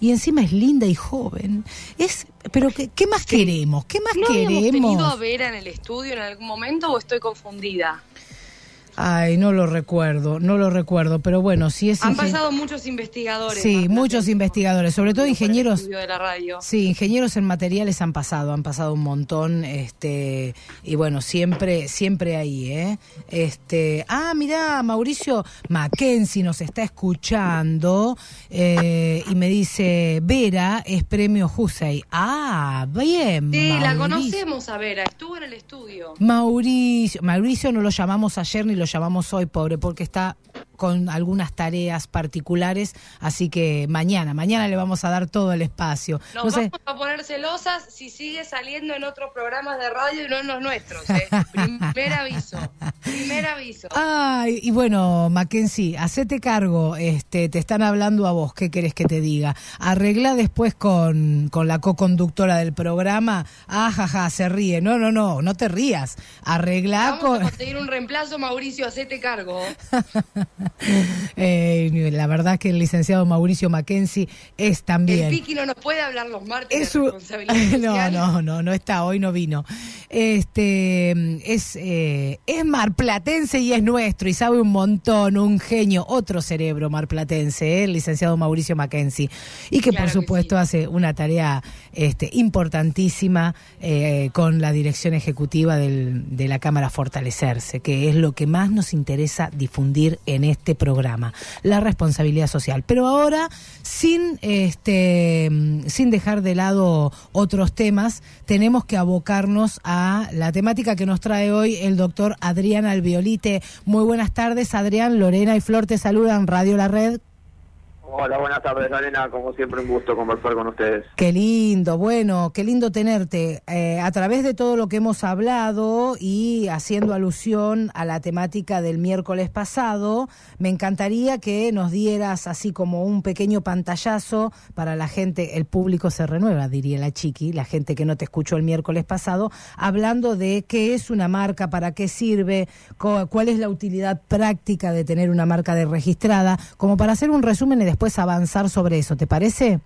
y encima es linda y joven. Es, pero ¿qué, qué más queremos? ¿Qué más ¿No queremos? tenido a Vera en el estudio en algún momento o estoy confundida? Ay, no lo recuerdo, no lo recuerdo, pero bueno, si es Han pasado muchos investigadores. Sí, muchos investigadores, sobre todo ingenieros. de la radio. Sí, ingenieros en materiales han pasado, han pasado un montón, este, y bueno, siempre, siempre ahí, ¿eh? Este, ah, mira, Mauricio Mackenzie nos está escuchando eh, y me dice, Vera es premio Husey. Ah, bien. Sí, la conocemos a Vera, estuvo en el estudio. Mauricio, Mauricio no lo llamamos ayer ni lo llamamos hoy, pobre, porque está con algunas tareas particulares, así que mañana, mañana le vamos a dar todo el espacio. Nos No sé, vamos a poner celosas si sigue saliendo en otros programas de radio y no en los nuestros. ¿eh? Primer aviso. Primer aviso. Ay, y bueno, Mackenzie, hacete cargo, este, te están hablando a vos, ¿qué querés que te diga? Arregla después con, con la co-conductora del programa, ah, jaja, se ríe, no, no, no, no te rías, arregla Vamos a con... conseguir un reemplazo, Mauricio, hacete cargo. Eh, la verdad que el licenciado Mauricio Mackenzie es también... El Piqui no nos puede hablar los martes Es un- no, no, no, no está, hoy no vino. Este es, eh, es marplatense y es nuestro y sabe un montón, un genio, otro cerebro marplatense, eh, el licenciado Mauricio Mackenzie. Y que Claro por que supuesto sí. hace una tarea este, importantísima eh, con la dirección ejecutiva del- de la Cámara Fortalecerse, que es lo que más nos interesa difundir en este programa, la responsabilidad social. Pero ahora, sin, este, sin dejar de lado otros temas, tenemos que abocarnos a la temática que nos trae hoy el doctor Adrián Albiolite. Muy buenas tardes, Adrián, Lorena y Flor te saludan, Radio La Red. Hola, buenas tardes, Arena. Como siempre, un gusto conversar con ustedes. Qué lindo, bueno, qué lindo tenerte. Eh, a través de todo lo que hemos hablado y haciendo alusión a la temática del miércoles pasado, me encantaría que nos dieras así como un pequeño pantallazo para la gente, el público se renueva, diría la chiqui, la gente que no te escuchó el miércoles pasado, hablando de qué es una marca, para qué sirve, cuál es la utilidad práctica de tener una marca de registrada, como para hacer un resumen y después avanzar sobre eso, ¿te parece?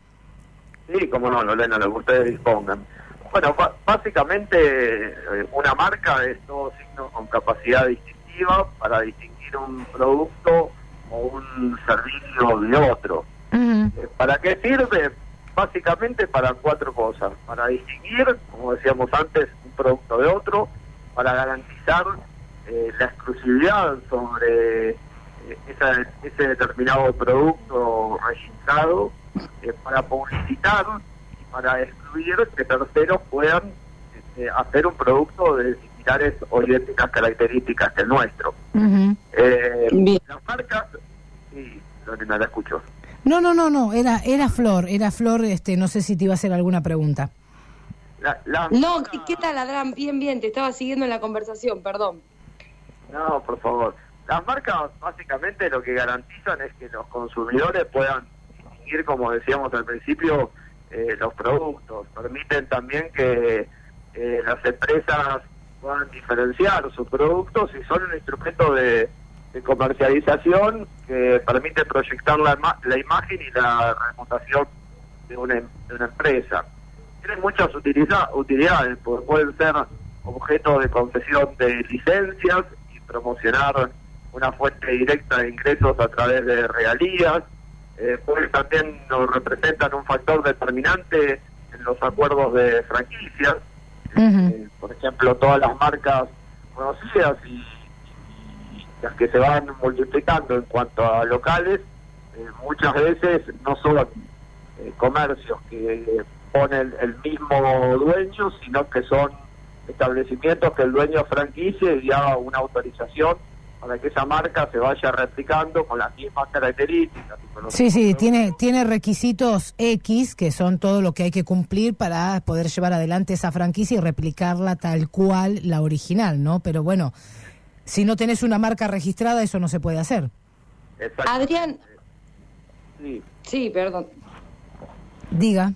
Sí, como no, Lorena, lo que ustedes dispongan. Bueno, básicamente eh, una marca es todo signo con capacidad distintiva para distinguir un producto o un servicio de otro. Eh, ¿Para qué sirve? Básicamente para cuatro cosas. Para distinguir, como decíamos antes, un producto de otro, para garantizar eh, la exclusividad sobre esa- ese determinado producto registrado, eh, para publicitar y para excluir que terceros puedan este, hacer un producto de similares o idénticas características que el nuestro. Eh, Bien. las marcas, sí, Lorena, la escucho. No, no, no, no, era, era Flor, era Flor, este, no sé si te iba a hacer alguna pregunta. La- las No, ¿qué, qué tal, Adrián? Bien, bien, te estaba siguiendo en la conversación, perdón. No, por favor. Las marcas básicamente lo que garantizan es que los consumidores puedan distinguir, como decíamos al principio, eh, los productos. Permiten también que eh, las empresas puedan diferenciar sus productos y son un instrumento de, comercialización que permite proyectar la, la imagen y la reputación de una, em- de una empresa. Tienen muchas utilidades, porque pueden ser objeto de concesión de licencias y promocionar una fuente directa de ingresos a través de regalías. Eh, pues también nos representan un factor determinante en los acuerdos de franquicias. Eh, por ejemplo, todas las marcas conocidas y, y las que se van multiplicando en cuanto a locales, eh, muchas veces no son eh, comercios que pone el, mismo dueño, sino que son establecimientos que el dueño franquicia y da una autorización para que esa marca se vaya replicando con las mismas características. y con los Sí, sí, tiene, tiene requisitos X, que son todo lo que hay que cumplir para poder llevar adelante esa franquicia y replicarla tal cual la original, ¿no? Pero bueno, si no tenés una marca registrada, eso no se puede hacer. Adrián, Sí. sí, perdón. Diga.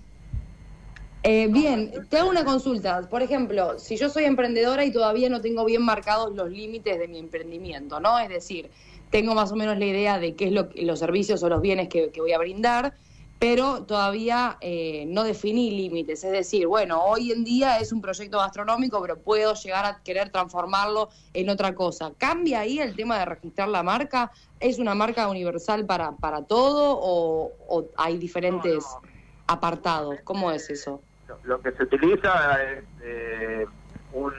Eh, bien, te hago una consulta. Por ejemplo, si yo soy emprendedora y todavía no tengo bien marcados los límites de mi emprendimiento, ¿no? Es decir, tengo más o menos la idea de qué es lo, que- los servicios o los bienes que, que voy a brindar, pero todavía eh, no definí límites. Es decir, bueno, hoy en día es un proyecto gastronómico, pero puedo llegar a querer transformarlo en otra cosa. ¿Cambia ahí el tema de registrar la marca? ¿Es una marca universal para, para todo o, hay diferentes apartados? ¿Cómo es eso? Lo, que se utiliza es eh, un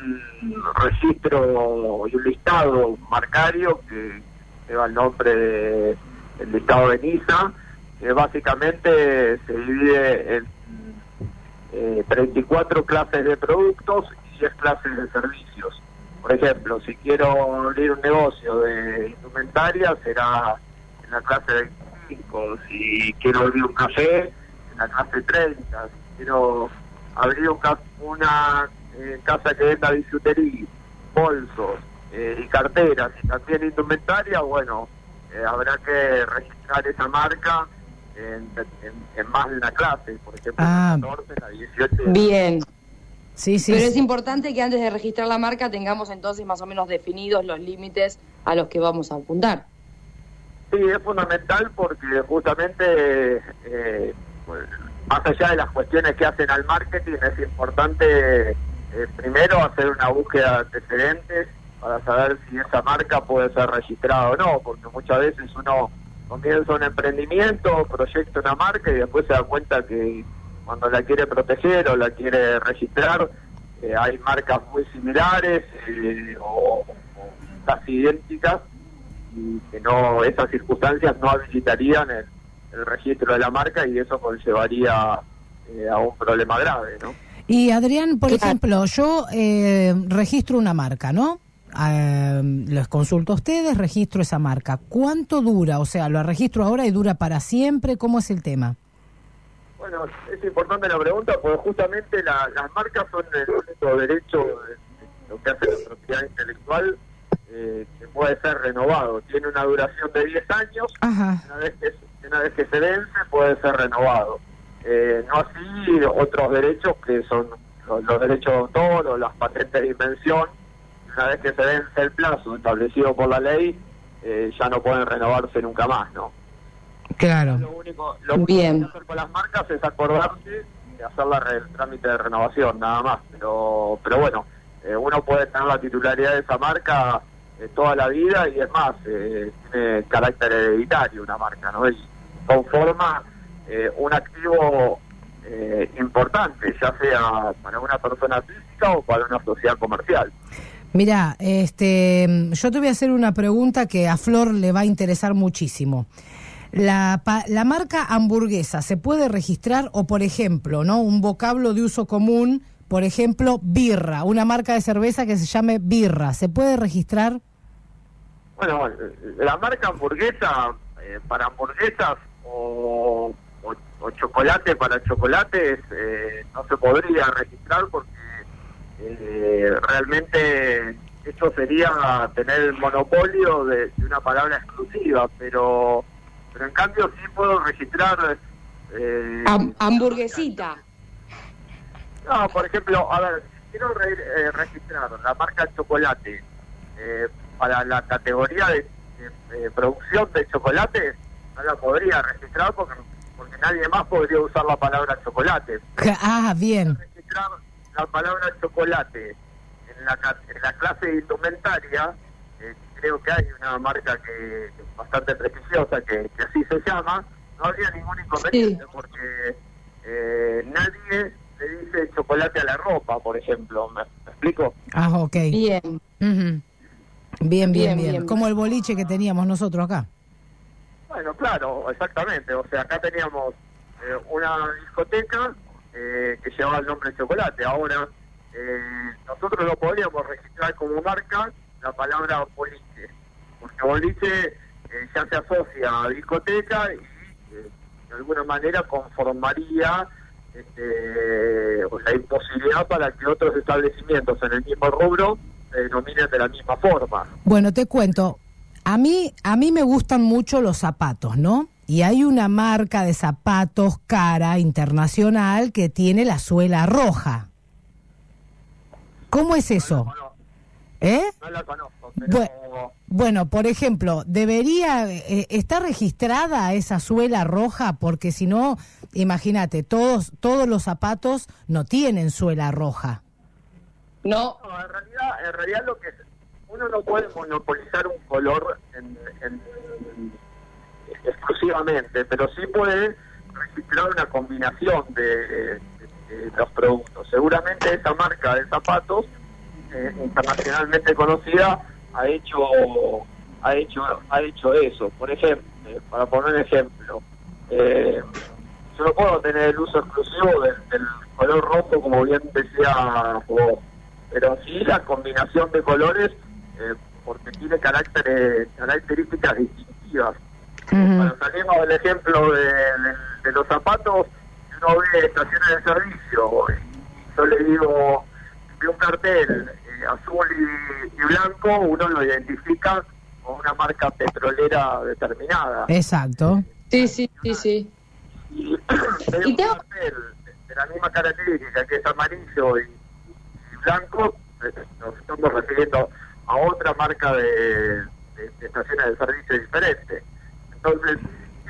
registro y un listado marcario que lleva el nombre del listado de NISA básicamente se divide en 34 eh, clases de productos y 10 clases de servicios. Por ejemplo, si quiero abrir un negocio de indumentaria, será en la clase 25. Si quiero abrir un café, en la clase 30. Quiero abrir una eh, casa que venda bisutería, bolsos eh, y carteras y también indumentaria, bueno, habrá que registrar esa marca en, más de una clase, por ejemplo, ah. la 14, la 18. Bien. Sí, sí. Pero es importante que antes de registrar la marca tengamos entonces más o menos definidos los límites a los que vamos a apuntar. Sí, es fundamental porque justamente, eh, pues, más allá de las cuestiones que hacen al marketing, es importante eh, primero hacer una búsqueda de antecedentes para saber si esa marca puede ser registrada o no, porque muchas veces uno comienza un emprendimiento, proyecta una marca y después se da cuenta que cuando la quiere proteger o la quiere registrar, eh, hay marcas muy similares eh, o, casi idénticas y que no esas circunstancias no habilitarían el, registro de la marca y eso conllevaría eh, a un problema grave, ¿no? Y Adrián, por ejemplo, yo registro una marca, ¿no? eh, les consulto a ustedes, registro esa marca. ¿Cuánto dura? O sea, ¿lo registro ahora y dura para siempre? ¿Cómo es el tema? Bueno, es importante la pregunta porque justamente las marcas son el único derecho, lo que hace la propiedad intelectual, eh, que puede ser renovado. Tiene una duración de 10 años, Una, vez que, una vez que se vence puede ser renovado. Eh, no así otros derechos que son los, los derechos de autor o las patentes de invención, una vez que se vence el plazo establecido por la ley, eh, ya no pueden renovarse nunca más, ¿no? Claro. Lo único, lo que hay que hacer con las marcas es acordarse de hacer la el trámite de renovación, nada más. Pero, pero bueno, eh, uno puede tener la titularidad de esa marca eh, toda la vida y es más, tiene carácter hereditario una marca, ¿no? Y conforma un activo importante, ya sea para una persona física o para una sociedad comercial. Mira, este, yo te voy a hacer una pregunta que a Flor le va a interesar muchísimo. La, la marca hamburguesa se puede registrar o, por ejemplo, no, un vocablo de uso común, por ejemplo, birra, una marca de cerveza que se llame birra, ¿se puede registrar? Bueno, la marca hamburguesa eh, para hamburguesas o, chocolate para chocolates eh, no se podría registrar porque eh, realmente eso sería tener el monopolio de, una palabra exclusiva, pero pero en cambio sí puedo registrar... Eh, hamburguesita. No, por ejemplo, a ver, quiero eh, registrar la marca chocolate eh, para la categoría de, producción de chocolate, no la podría registrar porque, porque nadie más podría usar la palabra chocolate. Ah, bien la palabra chocolate en la, en la clase indumentaria, eh, creo que hay una marca que, bastante prestigiosa que, así se llama, no habría ningún inconveniente porque eh, nadie le dice chocolate a la ropa, por ejemplo. ¿Me, explico? Ah, ok. Bien. Bien. Bien, bien, Como el boliche que teníamos nosotros acá. Bueno, claro, exactamente. O sea, acá teníamos eh, una discoteca eh, que llevaba el nombre chocolate. Ahora, eh, nosotros lo podríamos registrar como marca la palabra boliche, porque boliche eh, ya se asocia a discoteca y de alguna manera conformaría este, la imposibilidad para que otros establecimientos en el mismo rubro se denominen de la misma forma. Bueno, te cuento, a mí, a mí me gustan mucho los zapatos, ¿no? Y hay una marca de zapatos cara internacional que tiene la suela roja. ¿Cómo es eso? ¿Eh? No la conozco, pero... Bueno, por ejemplo, debería eh, estar registrada esa suela roja porque si no, imagínate, todos todos los zapatos no tienen suela roja. No. En realidad, en realidad lo que uno no puede monopolizar un color en- en- exclusivamente, pero sí puede registrar una combinación de los productos. Seguramente esa marca de zapatos eh, internacionalmente conocida ha hecho ha hecho ha hecho eso. Por ejemplo, eh, para poner un ejemplo, eh, yo no puedo tener el uso exclusivo del, del color rojo como bien decía vos, pero sí la combinación de colores eh, porque tiene caracteres, características distintivas. Cuando salimos del ejemplo de, de- de los zapatos, uno ve estaciones de servicio, y yo le digo, de un cartel eh, azul y, y blanco, uno lo identifica con una marca petrolera determinada. Exacto. Sí, sí, sí, sí. Y, ve Y un tengo- cartel de la misma característica que es amarillo y, blanco, eh, nos estamos refiriendo a otra marca de, de- de estaciones de servicio diferente. Entonces,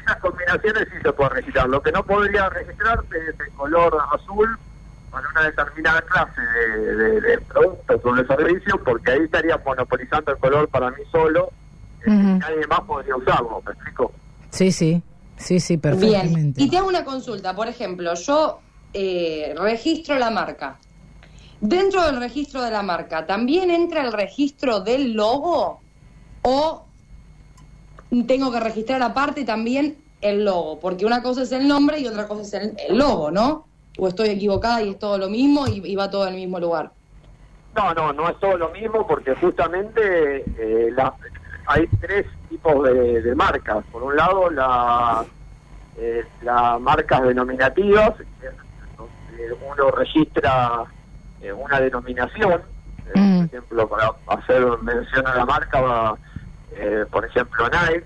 esas combinaciones sí se puede registrar. Lo que no podría registrarse es el color azul para una determinada clase de, de- de productos o de servicios, porque ahí estaría monopolizando el color para mí solo, eh, nadie más podría usarlo, ¿me explico? Sí, sí. Sí, sí, Bien. perfectamente. Y te hago una consulta. Por ejemplo, yo eh, registro la marca. Dentro del registro de la marca, ¿también entra el registro del logo? ¿O tengo que registrar aparte también el logo? Porque una cosa es el nombre y otra cosa es el, el logo, ¿no? ¿O estoy equivocada y es todo lo mismo y, va todo al mismo lugar? No, no, no es todo lo mismo porque justamente eh, la- hay tres tipos de, de marcas. Por un lado, la, eh, las marcas denominativas, que es donde uno registra eh, una denominación. Eh, Mm. Por ejemplo, para hacer mención a la marca, va, eh, por ejemplo, Nike.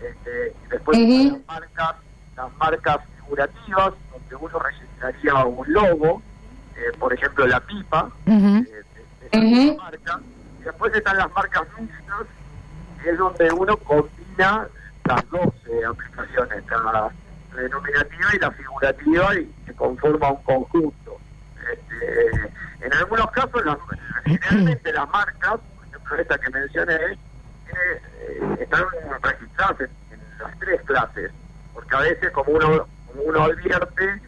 Este, y después Ujú. están las marcas, las marcas figurativas, donde uno registraría un logo, por ejemplo, la pipa de, de- marca. Y después están las marcas mixtas, que es donde uno combina las dos aplicaciones, la denominativa y la figurativa, y se conforma un conjunto. Este, en algunos casos, las- generalmente las marcas, esta que mencioné, eh, están registradas en, las tres clases, porque a veces, como uno, advierte,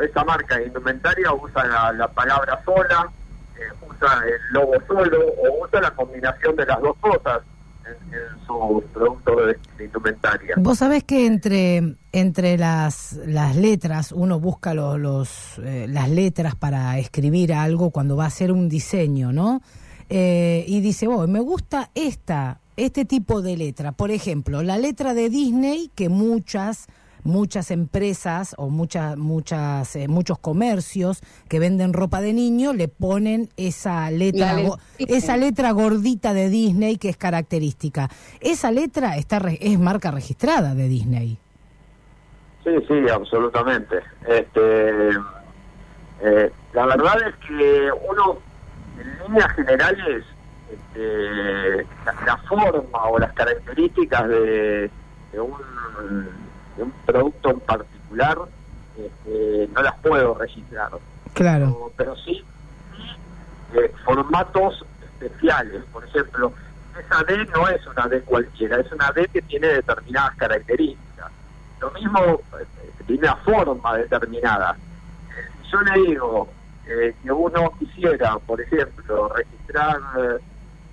esa, marca indumentaria usa la, la palabra sola, eh, usa el logo solo o usa la combinación de las dos cosas en, su producto de. Vos sabés que entre, entre las, las letras, uno busca lo- los, eh, las letras para escribir algo cuando va a hacer un diseño, ¿no? Eh, y dice, oh, me gusta esta, este tipo de letra. Por ejemplo, la letra de Disney, que muchas muchas empresas o muchas muchas eh, muchos comercios que venden ropa de niño le ponen esa letra le- esa letra gordita de Disney que es característica. Esa letra está re- es marca registrada de Disney. Sí, sí, absolutamente. Este, eh, la verdad es que uno, en líneas generales, este, la, la forma o las características de, de un, de un producto en particular este, no las puedo registrar. Claro. Pero, pero sí, eh, formatos especiales. Por ejemplo, esa D no es una D cualquiera, es una D que tiene determinadas características. Lo mismo eh, tiene una forma determinada. Si yo le digo eh, que uno quisiera, por ejemplo, registrar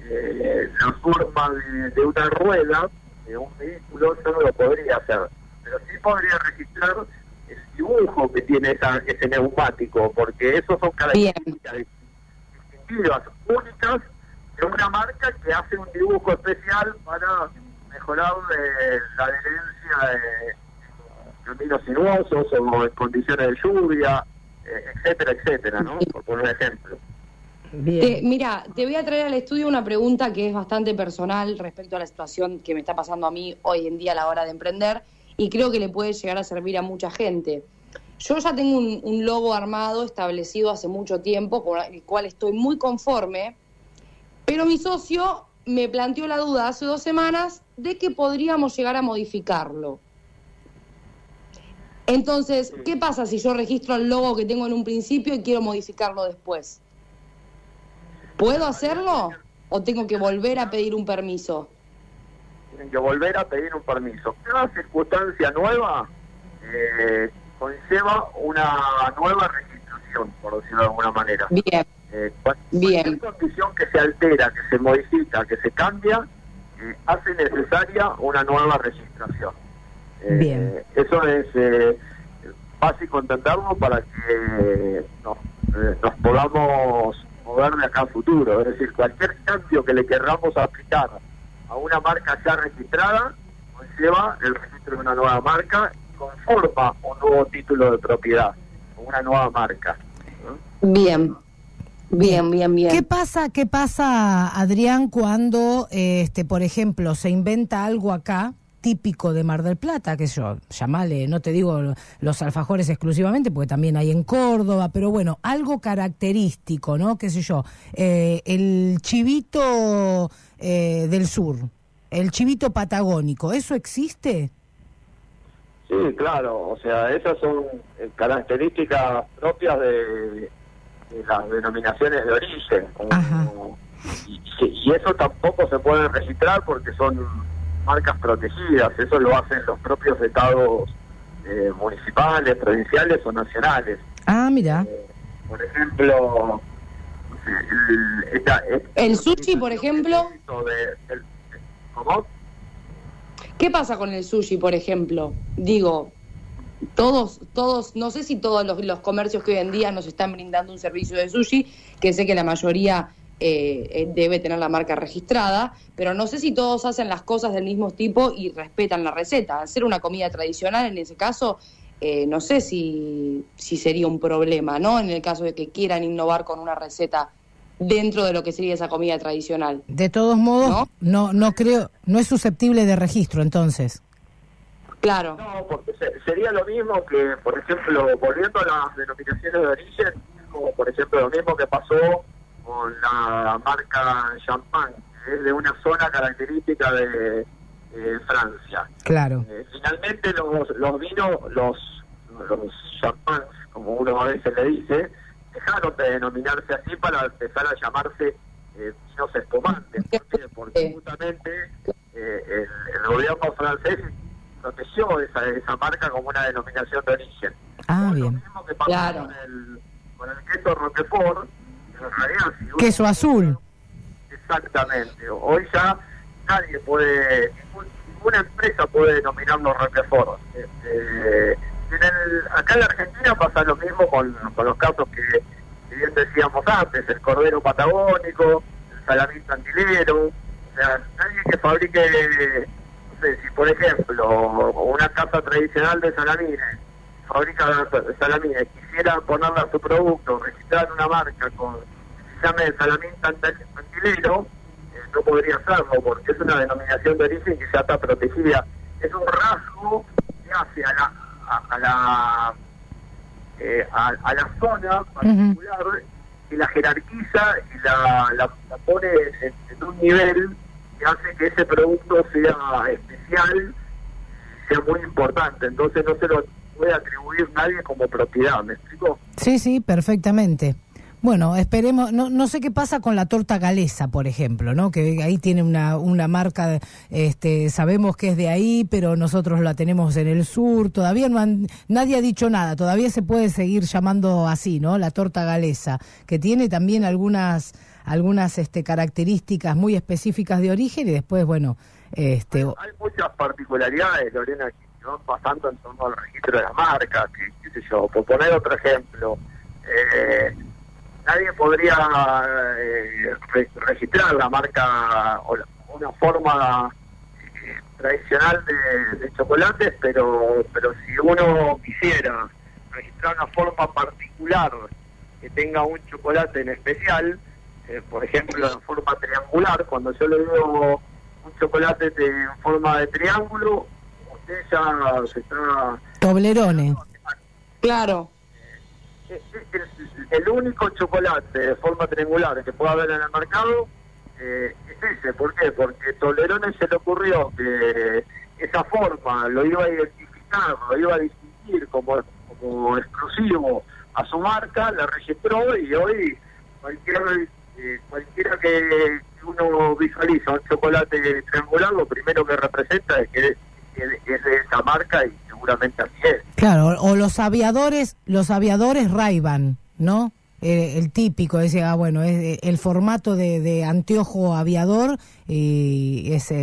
eh, la forma de, de una rueda de un vehículo, yo no lo podría hacer. Pero sí podría registrar el dibujo que tiene esa, ese neumático, porque esos son características distintivas, únicas de una marca que hace un dibujo especial para mejorar eh, la adherencia de caminos sinuosos o en condiciones de lluvia, eh, etcétera, etcétera, ¿no? Por poner un ejemplo. Te- mira, te voy a traer al estudio una pregunta que es bastante personal respecto a la situación que me está pasando a mí hoy en día a la hora de emprender y creo que le puede llegar a servir a mucha gente. Yo ya tengo un, un logo armado establecido hace mucho tiempo, con el cual estoy muy conforme, Pero mi socio me planteó la duda hace dos semanas de que podríamos llegar a modificarlo. Entonces, ¿qué pasa si yo registro el logo que tengo en un principio y quiero modificarlo después? ¿Puedo hacerlo o tengo que volver a pedir un permiso? Tienen que volver a pedir un permiso. Cada circunstancia nueva eh, conlleva una nueva registración, por decirlo de alguna manera. Bien. Eh, Bien. condición que se altera, que se modifica, que se cambia, eh, hace necesaria una nueva registración. Eh, Bien. Eso es eh, básico entenderlo para que nos, nos podamos mover de acá a futuro. Es decir, cualquier cambio que le querramos aplicar a una marca ya registrada conlleva el registro de una nueva marca y conforma un nuevo título de propiedad, una nueva marca. Bien. Bien, bien, bien. ¿Qué pasa, qué pasa, Adrián, cuando, este, por ejemplo, se inventa algo acá típico de Mar del Plata, que yo, llamale, no te digo los alfajores exclusivamente, porque también hay en Córdoba, pero bueno, algo característico, ¿no? ¿Qué sé yo? Eh, el chivito eh, del sur, el chivito patagónico, ¿eso existe? Sí, claro, o sea, esas son eh, características propias de las denominaciones de origen. y, eso tampoco se puede registrar porque son marcas protegidas, eso lo hacen los propios estados eh, municipales, provinciales o nacionales. Ah, mira. Eh, por ejemplo, el, el sushi, por ejemplo. ¿Cómo? ¿Qué pasa con el sushi, por ejemplo? Digo, todos, todos, no sé si todos los, comercios que hoy en día nos están brindando un servicio de sushi, que sé que la mayoría eh, eh, debe tener la marca registrada, pero no sé si todos hacen las cosas del mismo tipo y respetan la receta. Hacer una comida tradicional en ese caso, eh, no sé si, si sería un problema, ¿no? En el caso de que quieran innovar con una receta dentro de lo que sería esa comida tradicional. De todos modos, no, no creo, no es susceptible de registro entonces. Claro. No, porque sería lo mismo que, por ejemplo, volviendo a las denominaciones de origen, como por ejemplo lo mismo que pasó con la marca champán, que es de una zona característica de Francia. Claro. Eh, finalmente los, los vinos, los, los champans, como uno a veces le dice, dejaron de denominarse así para empezar a llamarse eh, vinos espumantes. ¿Por qué? Porque justamente eh, el gobierno francés protegió esa, esa marca como una denominación de origen. Ah, bien. Lo mismo que pasó con, el, con el queso Roquefort, queso azul. Exactamente. Hoy ya nadie puede, ninguna empresa puede denominarlo Roquefort. Este, en el, acá en la Argentina pasa lo mismo con, con los casos que, bien decíamos antes, el cordero patagónico, el salamín tantilero, o sea, nadie que fabrique si por ejemplo una casa tradicional de salamines fabrica salamines, quisiera ponerle a su producto, registrar una marca con llame salamín tantilero, eh, no podría hacerlo porque es una denominación de origen que ya está protegida. Es un rasgo que hace a la a, la eh, a, la zona particular y la jerarquiza y la, la, pone en un nivel hace que ese producto sea especial, sea muy importante. Entonces no se lo puede atribuir nadie como propiedad, ¿me explico? Sí, sí, perfectamente. Bueno, esperemos, no, no sé qué pasa con la torta galesa, por ejemplo, ¿no? Que ahí tiene una, una marca, este, sabemos que es de ahí, pero nosotros la tenemos en el sur, todavía no han, nadie ha dicho nada, todavía se puede seguir llamando así, ¿no? La torta galesa, que tiene también algunas algunas este, características muy específicas de origen y después, bueno... Este... hay muchas particularidades, Lorena, pasando en torno al registro de la marca, que, qué sé yo, por poner otro ejemplo, eh, nadie podría eh, registrar la marca o una forma eh, tradicional de, de, chocolates, pero, pero si uno quisiera registrar una forma particular que tenga un chocolate en especial, eh, por ejemplo, en forma triangular. Cuando yo le digo un chocolate en forma de triángulo, usted ya se está... Toblerone. Claro. El, único chocolate de forma triangular que pueda haber en el mercado eh, es ese. ¿Por qué? Porque Tolerone se le ocurrió que esa forma lo iba a identificar, lo iba a distinguir como, exclusivo a su marca, la registró y hoy cualquiera, eh, cualquiera que uno visualiza un chocolate triangular, lo primero que representa es que es, de esa marca y seguramente así es. Claro, o los aviadores, los aviadores ray ¿no? Eh, el típico, decía, ah, bueno, es eh, el formato de, anteojo aviador y es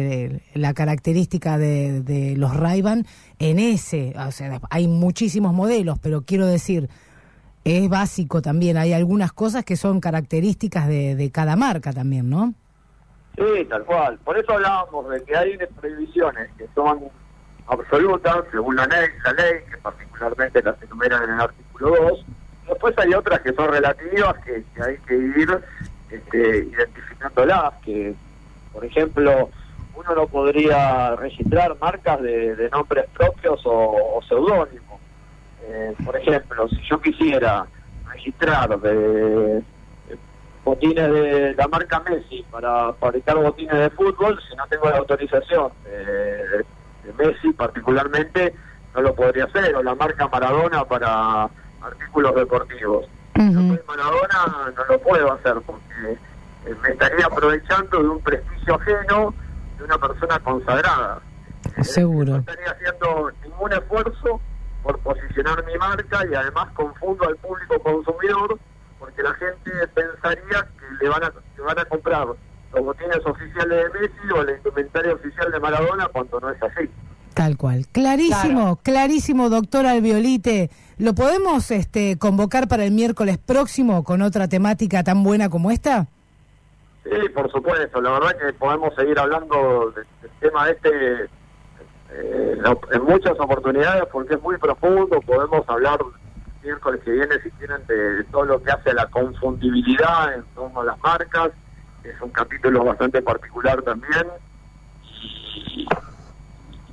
la característica de, de los ray en ese, o sea, hay muchísimos modelos, pero quiero decir, es básico también, hay algunas cosas que son características de, de cada marca también, ¿no? Sí, tal cual. Por eso hablábamos de que hay previsiones que son absolutas, según la ley, la ley que particularmente las enumeran en el artículo 2. Después hay otras que son relativas, que, hay que ir este, identificándolas, que, por ejemplo, uno no podría registrar marcas de, nombres propios o, seudónimos. Eh, por ejemplo, si yo quisiera registrar de botines de la marca Messi para fabricar botines de fútbol, si no tengo la autorización de, Messi particularmente, no lo podría hacer, o la marca Maradona para artículos deportivos. Soy Maradona no lo puedo hacer porque eh, me estaría aprovechando de un prestigio ajeno de una persona consagrada. Seguro. No estaría haciendo ningún esfuerzo por posicionar mi marca y además confundo al público consumidor porque la gente pensaría que le van a, van a comprar los botines oficiales de Messi o el indumentario oficial de Maradona cuando no es así. Tal cual. Clarísimo, clarísimo, doctor Albiolite. ¿Lo podemos este, convocar para el miércoles próximo con otra temática tan buena como esta? Sí, por supuesto. La verdad que podemos seguir hablando del, tema este eh, en muchas oportunidades porque es muy profundo. Podemos hablar miércoles que viene, si quieren, de, todo lo que hace a la confundibilidad en torno a las marcas. Es un capítulo bastante particular también.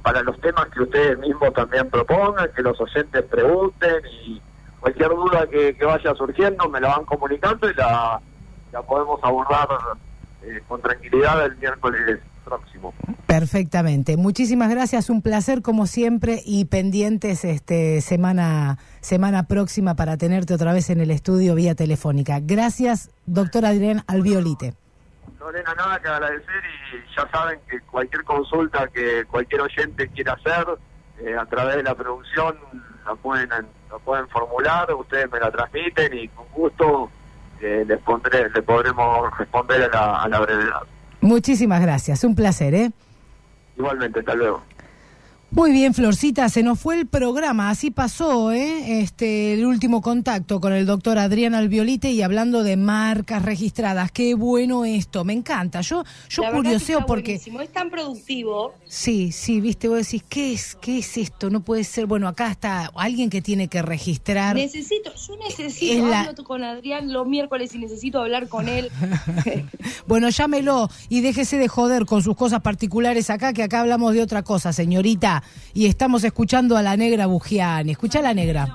Para los temas que ustedes mismos también propongan, que los oyentes pregunten y cualquier duda que, vaya surgiendo me la van comunicando y la, la podemos abordar eh, con tranquilidad el miércoles próximo. Perfectamente. Muchísimas gracias, un placer como siempre y pendientes este semana semana próxima para tenerte otra vez en el estudio vía telefónica. Gracias, doctor Adrián Albiolite. Lorena, nada que agradecer y ya saben que cualquier consulta que cualquier oyente quiera hacer eh, a través de la producción la pueden la pueden formular, ustedes me la transmiten y con gusto eh, les pondré, le podremos responder a la, a la brevedad. Muchísimas gracias, un placer, ¿eh? Igualmente, hasta luego. Muy bien, Florcita, se nos fue el programa, así pasó, ¿eh? Este, el último contacto con el doctor Adrián Albiolite y hablando de marcas registradas. Qué bueno esto, me encanta. Yo, yo curioseo porque. Es tan productivo. Sí, sí, viste, vos decís, ¿qué es, ¿qué es esto? No puede ser. Bueno, acá está alguien que tiene que registrar. Necesito, yo necesito hablar con Adrián los miércoles y necesito hablar con él. bueno, llámelo y déjese de joder con sus cosas particulares acá, que acá hablamos de otra cosa, señorita y estamos escuchando a la negra Bugiani. Escucha a la negra.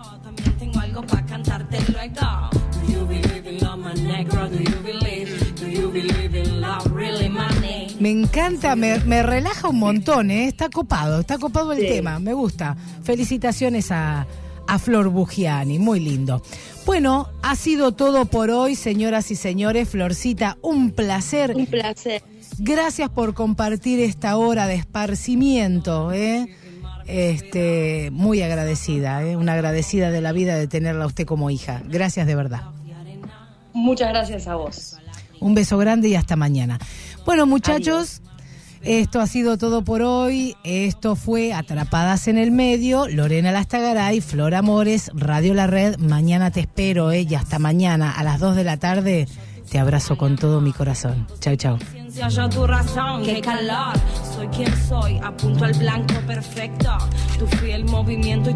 Me encanta, me, relaja un montón, ¿eh? está copado, está copado el tema, me gusta. Felicitaciones a, a Flor Bugiani, muy lindo. Bueno, ha sido todo por hoy, señoras y señores. Florcita, un placer. Un placer. Gracias por compartir esta hora de esparcimiento, ¿eh? Este, muy agradecida, ¿eh? una agradecida de la vida de tenerla a usted como hija. Gracias de verdad. Muchas gracias a vos. Un beso grande y hasta mañana. Bueno, muchachos, esto ha sido todo por hoy. Esto fue Atrapadas en el Medio, Lorena Lastagaray, Flor Amores, Radio La Red. Mañana te espero, ¿eh? Y hasta mañana a las 2 de la tarde. Te abrazo con todo mi corazón. Chau, chau. Yo tu razón, qué calor. Soy quien soy, apunto al blanco perfecto. Tu fiel movimiento y